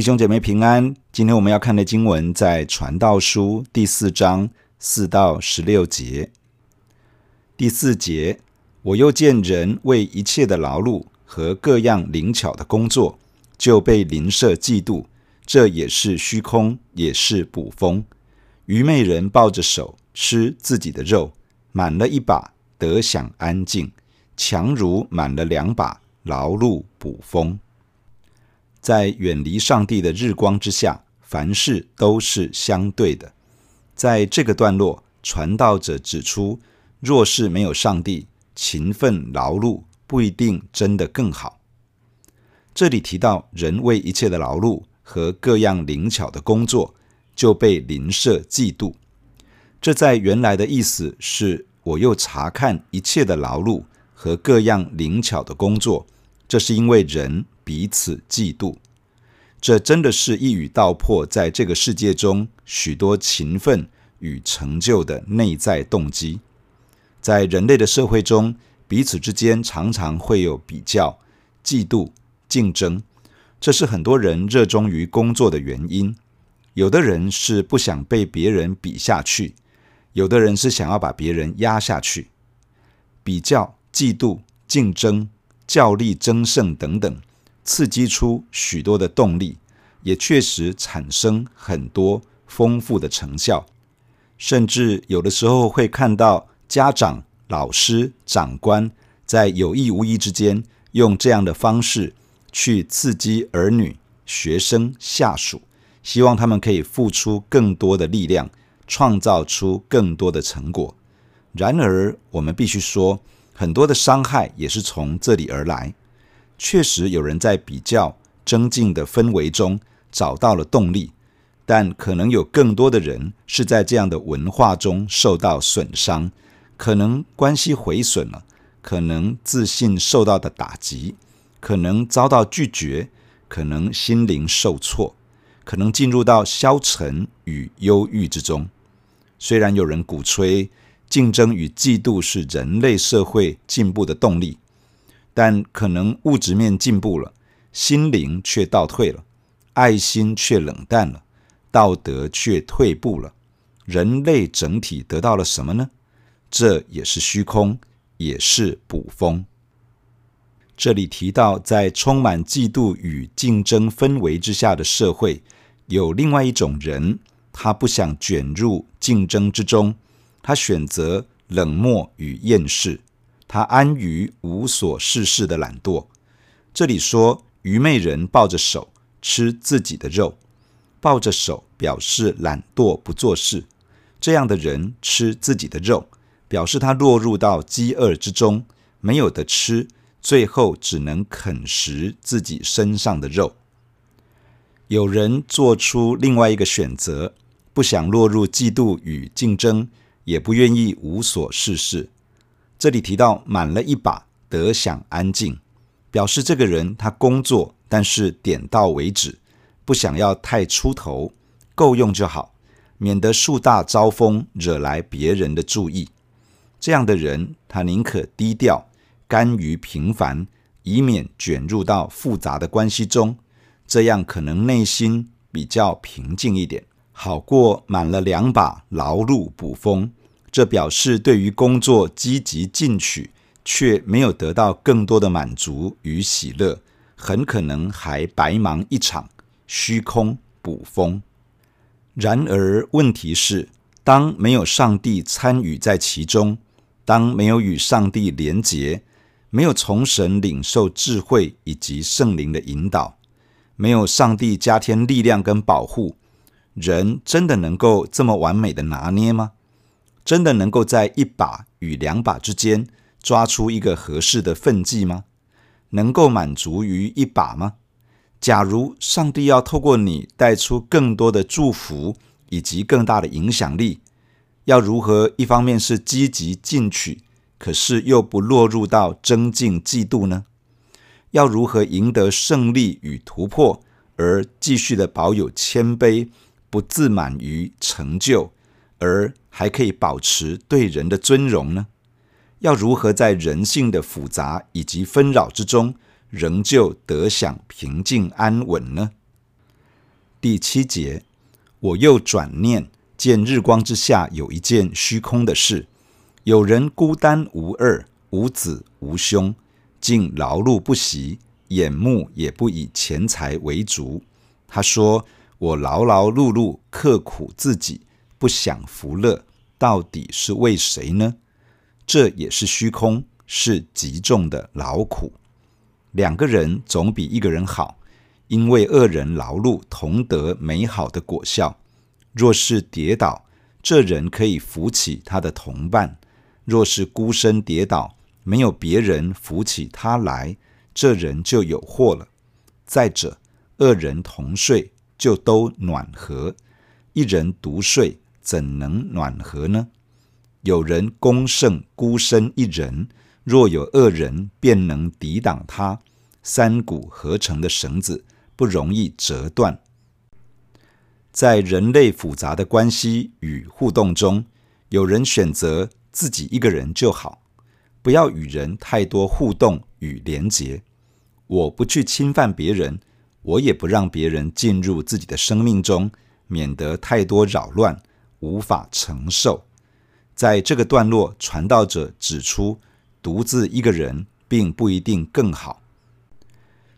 弟兄姐妹平安，今天我们要看的经文在《传道书》第四章四到十六节。第四节，我又见人为一切的劳碌和各样灵巧的工作，就被邻舍嫉妒，这也是虚空，也是捕风。愚昧人抱着手吃自己的肉，满了一把得享安静，强如满了两把劳碌捕风。在远离上帝的日光之下，凡事都是相对的。在这个段落，传道者指出，若是没有上帝，勤奋劳碌不一定真的更好。这里提到人为一切的劳碌和各样灵巧的工作，就被邻舍嫉妒。这在原来的意思是，我又查看一切的劳碌和各样灵巧的工作，这是因为人。彼此嫉妒，这真的是一语道破，在这个世界中许多勤奋与成就的内在动机。在人类的社会中，彼此之间常常会有比较、嫉妒、竞争，这是很多人热衷于工作的原因。有的人是不想被别人比下去，有的人是想要把别人压下去。比较、嫉妒、竞争、较力争胜等等。刺激出许多的动力，也确实产生很多丰富的成效，甚至有的时候会看到家长、老师、长官在有意无意之间用这样的方式去刺激儿女、学生、下属，希望他们可以付出更多的力量，创造出更多的成果。然而，我们必须说，很多的伤害也是从这里而来。确实有人在比较增进的氛围中找到了动力，但可能有更多的人是在这样的文化中受到损伤，可能关系毁损了，可能自信受到的打击，可能遭到拒绝，可能心灵受挫，可能进入到消沉与忧郁之中。虽然有人鼓吹竞争与嫉妒是人类社会进步的动力。但可能物质面进步了，心灵却倒退了，爱心却冷淡了，道德却退步了。人类整体得到了什么呢？这也是虚空，也是捕风。这里提到，在充满嫉妒与竞争氛围之下的社会，有另外一种人，他不想卷入竞争之中，他选择冷漠与厌世。他安于无所事事的懒惰。这里说，愚昧人抱着手吃自己的肉，抱着手表示懒惰不做事。这样的人吃自己的肉，表示他落入到饥饿之中，没有得吃，最后只能啃食自己身上的肉。有人做出另外一个选择，不想落入嫉妒与竞争，也不愿意无所事事。这里提到满了一把得享安静，表示这个人他工作，但是点到为止，不想要太出头，够用就好，免得树大招风，惹来别人的注意。这样的人，他宁可低调，甘于平凡，以免卷入到复杂的关系中，这样可能内心比较平静一点，好过满了两把劳碌捕风。这表示对于工作积极进取，却没有得到更多的满足与喜乐，很可能还白忙一场，虚空捕风。然而问题是，当没有上帝参与在其中，当没有与上帝连结，没有从神领受智慧以及圣灵的引导，没有上帝加添力量跟保护，人真的能够这么完美的拿捏吗？真的能够在一把与两把之间抓出一个合适的分际吗？能够满足于一把吗？假如上帝要透过你带出更多的祝福以及更大的影响力，要如何一方面是积极进取，可是又不落入到争竞嫉妒呢？要如何赢得胜利与突破，而继续的保有谦卑，不自满于成就？而还可以保持对人的尊荣呢？要如何在人性的复杂以及纷扰之中，仍旧得享平静安稳呢？第七节，我又转念，见日光之下有一件虚空的事：有人孤单无二，无子无兄，竟劳碌不息，眼目也不以钱财为足。他说：“我劳劳碌碌，刻苦自己，不享福乐，到底是为谁呢？”这也是虚空，是极重的劳苦。两个人总比一个人好。因为二人劳碌同得美好的果效，若是跌倒，这人可以扶起他的同伴；若是孤身跌倒，没有别人扶起他来，这人就有祸了。再者，二人同睡就都暖和，一人独睡怎能暖和呢？有人攻胜孤身一人，若有恶人，便能抵挡他。三股合成的绳子。不容易折断。在人类复杂的关系与互动中，有人选择自己一个人就好，不要与人太多互动与连结。我不去侵犯别人，我也不让别人进入自己的生命中，免得太多扰乱，无法承受。在这个段落，传道者指出，独自一个人并不一定更好。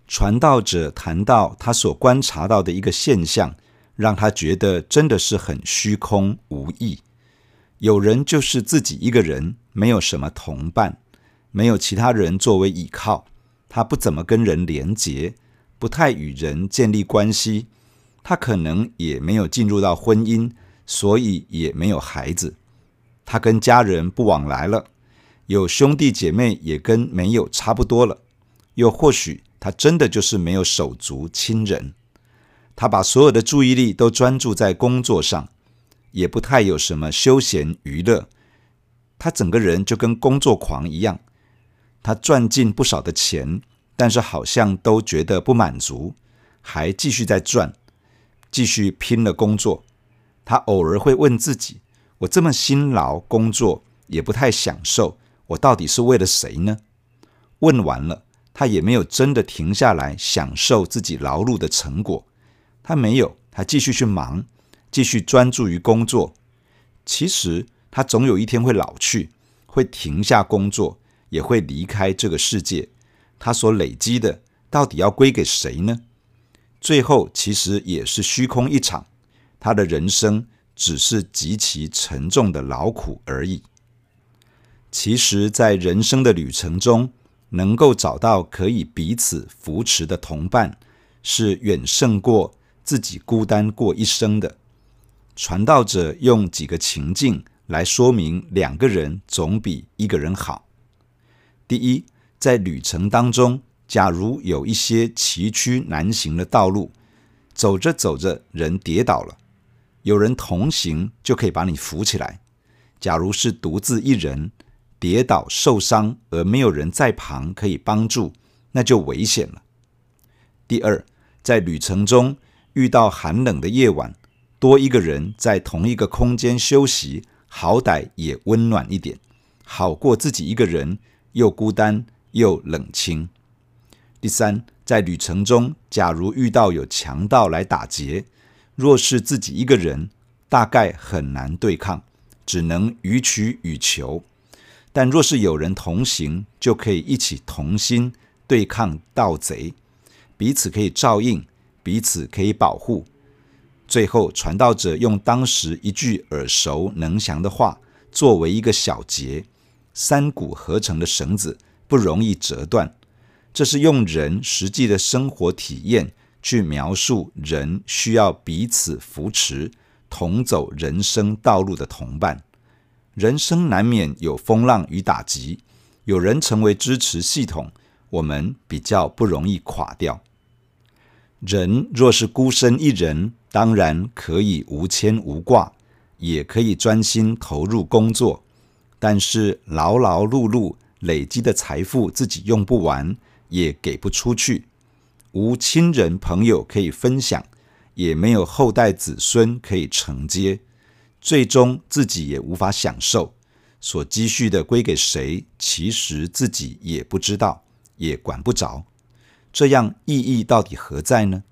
传道者谈到他所观察到的一个现象，让他觉得真的是很虚空无益。有人就是自己一个人，没有什么同伴，没有其他人作为依靠，他不怎么跟人连结，不太与人建立关系。他可能也没有进入到婚姻，所以也没有孩子。他跟家人不往来了，有兄弟姐妹也跟没有差不多了。又或许。他真的就是没有手足亲人，他把所有的注意力都专注在工作上，也不太有什么休闲娱乐。他整个人就跟工作狂一样，他赚进不少的钱，但是好像都觉得不满足，还继续在赚，继续拼了工作。他偶尔会问自己：我这么辛劳工作，也不太享受，我到底是为了谁呢？问完了。他也没有真的停下来享受自己劳碌的成果，他没有，他继续去忙，继续专注于工作。其实他总有一天会老去，会停下工作，也会离开这个世界。他所累积的到底要归给谁呢？最后其实也是虚空一场，他的人生只是极其沉重的劳苦而已。其实，在人生的旅程中，能够找到可以彼此扶持的同伴，是远胜过自己孤单过一生的。传道者用几个情境来说明，两个人总比一个人好。第一，在旅程当中，假如有一些崎岖难行的道路，走着走着人跌倒了，有人同行就可以把你扶起来。假如是独自一人，跌倒受伤而没有人在旁可以帮助，那就危险了。第二，在旅程中遇到寒冷的夜晚，多一个人在同一个空间休息，好歹也温暖一点，好过自己一个人又孤单又冷清。第三，在旅程中，假如遇到有强盗来打劫，若是自己一个人，大概很难对抗，只能予取予求。但若是有人同行，就可以一起同心对抗盗贼，彼此可以照应，彼此可以保护。最后，传道者用当时一句耳熟能详的话作为一个小结：三股合成的绳子不容易折断。这是用人实际的生活体验去描述人需要彼此扶持，同走人生道路的同伴。人生难免有风浪与打击，有人成为支持系统，我们比较不容易垮掉。人若是孤身一人，当然可以无牵无挂，也可以专心投入工作。但是劳劳碌碌累积的财富自己用不完，也给不出去，无亲人朋友可以分享，也没有后代子孙可以承接。最终自己也无法享受，所积蓄的归给谁？其实自己也不知道，也管不着。这样意义到底何在呢？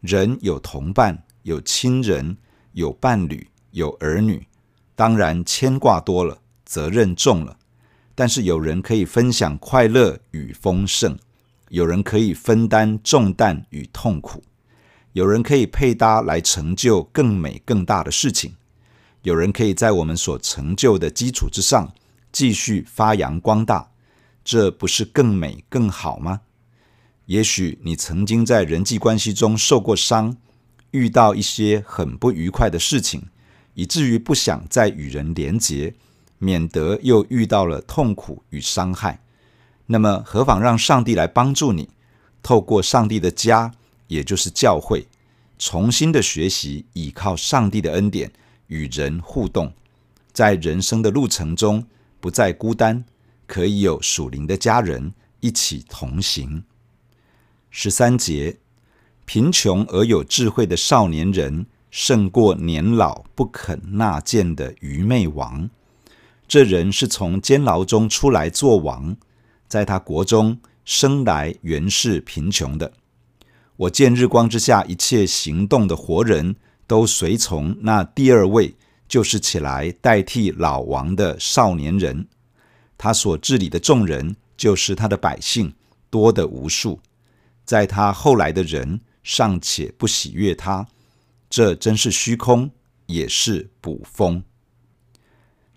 人有同伴，有亲人，有伴侣，有儿女，当然牵挂多了，责任重了。但是有人可以分享快乐与丰盛，有人可以分担重担与痛苦，有人可以配搭来成就更美更大的事情，有人可以在我们所成就的基础之上继续发扬光大，这不是更美更好吗？也许你曾经在人际关系中受过伤，遇到一些很不愉快的事情，以至于不想再与人连结。免得又遇到了痛苦与伤害，那么何妨让上帝来帮助你，透过上帝的家，也就是教会，重新的学习倚靠上帝的恩典与人互动，在人生的路程中不再孤单，可以有属灵的家人一起同行。十三节，贫穷而有智慧的少年人，胜过年老不肯纳谏的愚昧王。这人是从监牢中出来做王，在他国中生来原是贫穷的。我见日光之下一切行动的活人都随从那第二位，就是起来代替老王的少年人。他所治理的众人，就是他的百姓，多得无数。在他后来的人尚且不喜悦他，这真是虚空，也是捕风。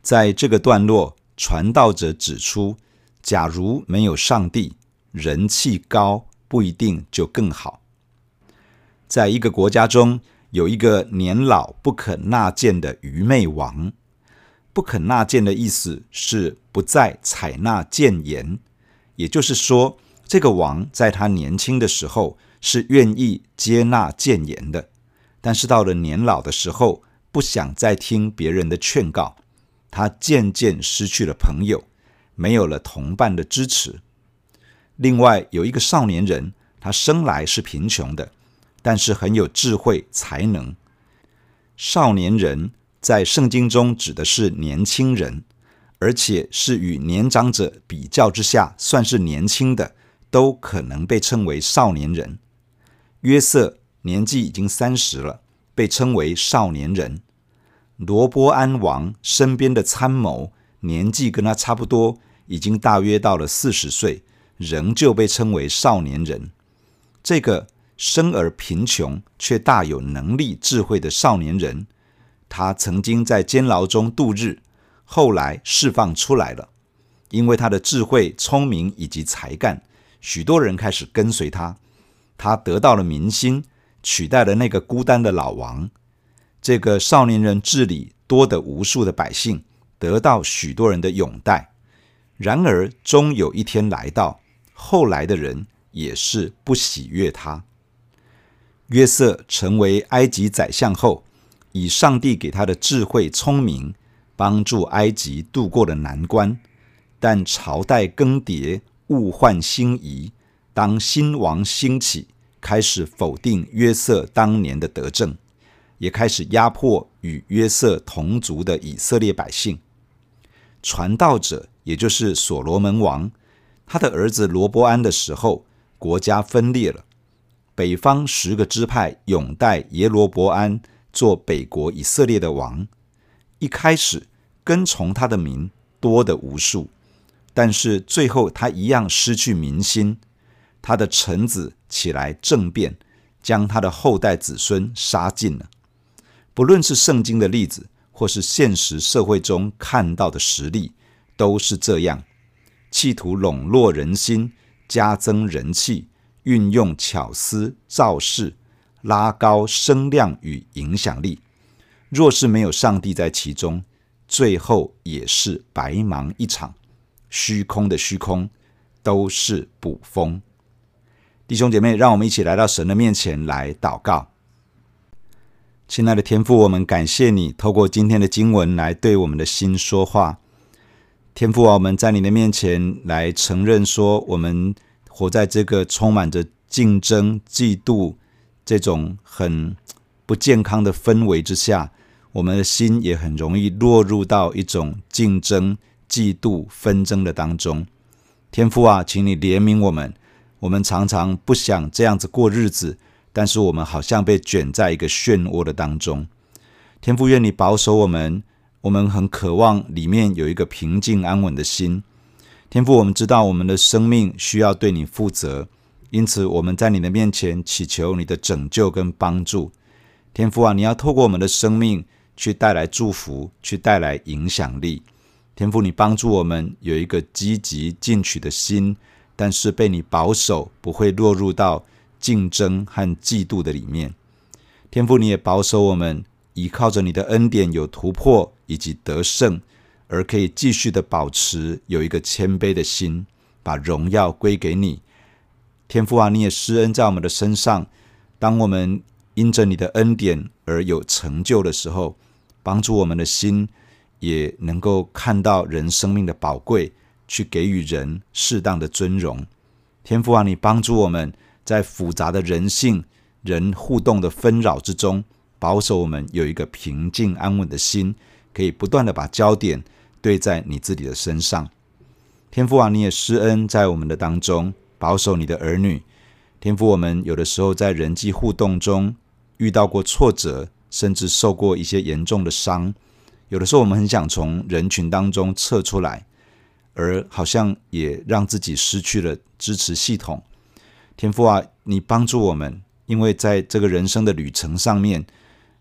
在这个段落，传道者指出，假如没有上帝，人气高不一定就更好。在一个国家中，有一个年老不肯纳谏的愚昧王。不肯纳谏的意思是不再采纳谏言，也就是说，这个王在他年轻的时候是愿意接纳谏言的，但是到了年老的时候，不想再听别人的劝告。他渐渐失去了朋友，没有了同伴的支持。另外有一个少年人，他生来是贫穷的，但是很有智慧才能。少年人在圣经中指的是年轻人，而且是与年长者比较之下算是年轻的，都可能被称为少年人。约瑟年纪已经三十了，被称为少年人。罗波安王身边的参谋年纪跟他差不多，已经大约到了四十岁，仍旧被称为少年人。这个生而贫穷却大有能力、智慧的少年人，他曾经在监牢中度日，后来释放出来了。因为他的智慧、聪明以及才干，许多人开始跟随他。他得到了民心，取代了那个孤单的老王。这个少年人治理多得无数的百姓，得到许多人的拥戴。然而，终有一天来到，后来的人也是不喜悦他。约瑟成为埃及宰相后，以上帝给他的智慧聪明，帮助埃及度过了难关。但朝代更迭，物换星移，当新王兴起，开始否定约瑟当年的德政。也开始压迫与约瑟同族的以色列百姓。传道者，也就是所罗门王，他的儿子罗伯安的时候，国家分裂了。北方十个支派拥戴耶罗伯安做北国以色列的王。一开始跟从他的民多的无数，但是最后他一样失去民心。他的臣子起来政变，将他的后代子孙杀尽了。不论是圣经的例子，或是现实社会中看到的实例，都是这样，企图笼络人心，加增人气，运用巧思造势，拉高声量与影响力。若是没有上帝在其中，最后也是白忙一场，虚空的虚空，都是捕风。弟兄姐妹，让我们一起来到神的面前来祷告。亲爱的天父，我们感谢你透过今天的经文来对我们的心说话。天父啊，我们在你的面前来承认说，我们活在这个充满着竞争、嫉妒这种很不健康的氛围之下，我们的心也很容易落入到一种竞争、嫉妒、纷争的当中。天父啊，请你怜悯我们，我们常常不想这样子过日子。但是我们好像被卷在一个漩涡的当中。天父，愿你保守我们，我们很渴望里面有一个平静安稳的心。天父，我们知道我们的生命需要对你负责，因此我们在你的面前祈求你的拯救跟帮助。天父啊，你要透过我们的生命去带来祝福，去带来影响力。天父，你帮助我们有一个积极进取的心，但是被你保守，不会落入到竞争和嫉妒的里面。天父，你也保守我们，依靠着你的恩典有突破以及得胜，而可以继续的保持有一个谦卑的心，把荣耀归给你。天父啊，你也施恩在我们的身上，当我们因着你的恩典而有成就的时候，帮助我们的心。也能够看到人生命的宝贵，去给予人适当的尊荣。天父啊，你帮助我们在复杂的人性、人互动的纷扰之中，保守我们有一个平静安稳的心，可以不断地把焦点对在你自己的身上。天父啊，你也施恩在我们的当中，保守你的儿女。天父，我们有的时候在人际互动中遇到过挫折，甚至受过一些严重的伤。有的时候，我们很想从人群当中撤出来，而好像也让自己失去了支持系统。天父啊，你帮助我们，因为在这个人生的旅程上面，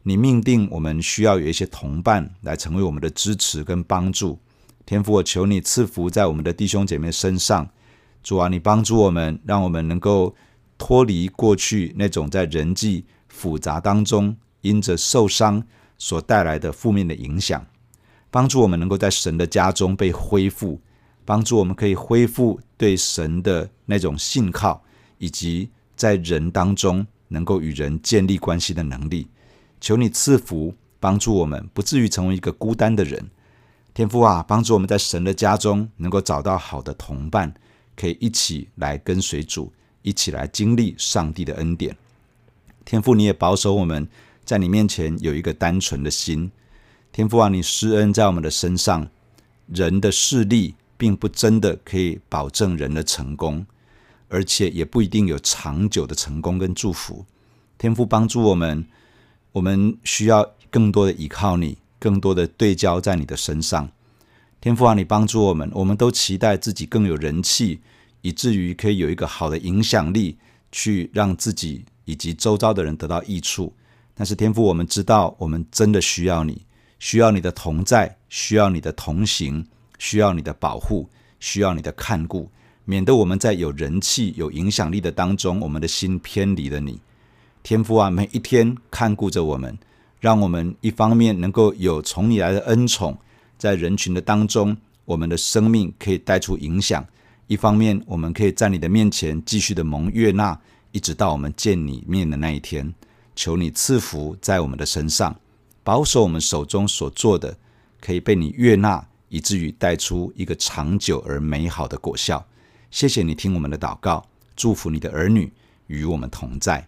你命定我们需要有一些同伴来成为我们的支持跟帮助。天父，我求你赐福在我们的弟兄姐妹身上。主啊，你帮助我们，让我们能够脱离过去那种在人际复杂当中因着受伤。所带来的负面的影响，帮助我们能够在神的家中被恢复，帮助我们可以恢复对神的那种信靠，以及在人当中能够与人建立关系的能力。求你赐福，帮助我们不至于成为一个孤单的人。天父啊，帮助我们在神的家中能够找到好的同伴，可以一起来跟随主，一起来经历上帝的恩典。天父，你也保守我们。在你面前有一个单纯的心，天父啊，你施恩在我们的身上。人的势力并不真的可以保证人的成功，而且也不一定有长久的成功跟祝福。天父帮助我们，我们需要更多的依靠你，更多的对焦在你的身上。天父啊，你帮助我们，我们都期待自己更有人气，以至于可以有一个好的影响力，去让自己以及周遭的人得到益处。但是天父，我们知道，我们真的需要你，需要你的同在，需要你的同行，需要你的保护，需要你的看顾，免得我们在有人气、有影响力的当中，我们的心偏离了你。天父啊，每一天看顾着我们，让我们一方面能够有从你来的恩宠，在人群的当中，我们的生命可以带出影响；一方面，我们可以在你的面前继续的蒙悦纳，一直到我们见你面的那一天。求你赐福在我们的身上，保守我们手中所做的，可以被你悦纳，以至于带出一个长久而美好的果效。谢谢你听我们的祷告，祝福你的儿女与我们同在，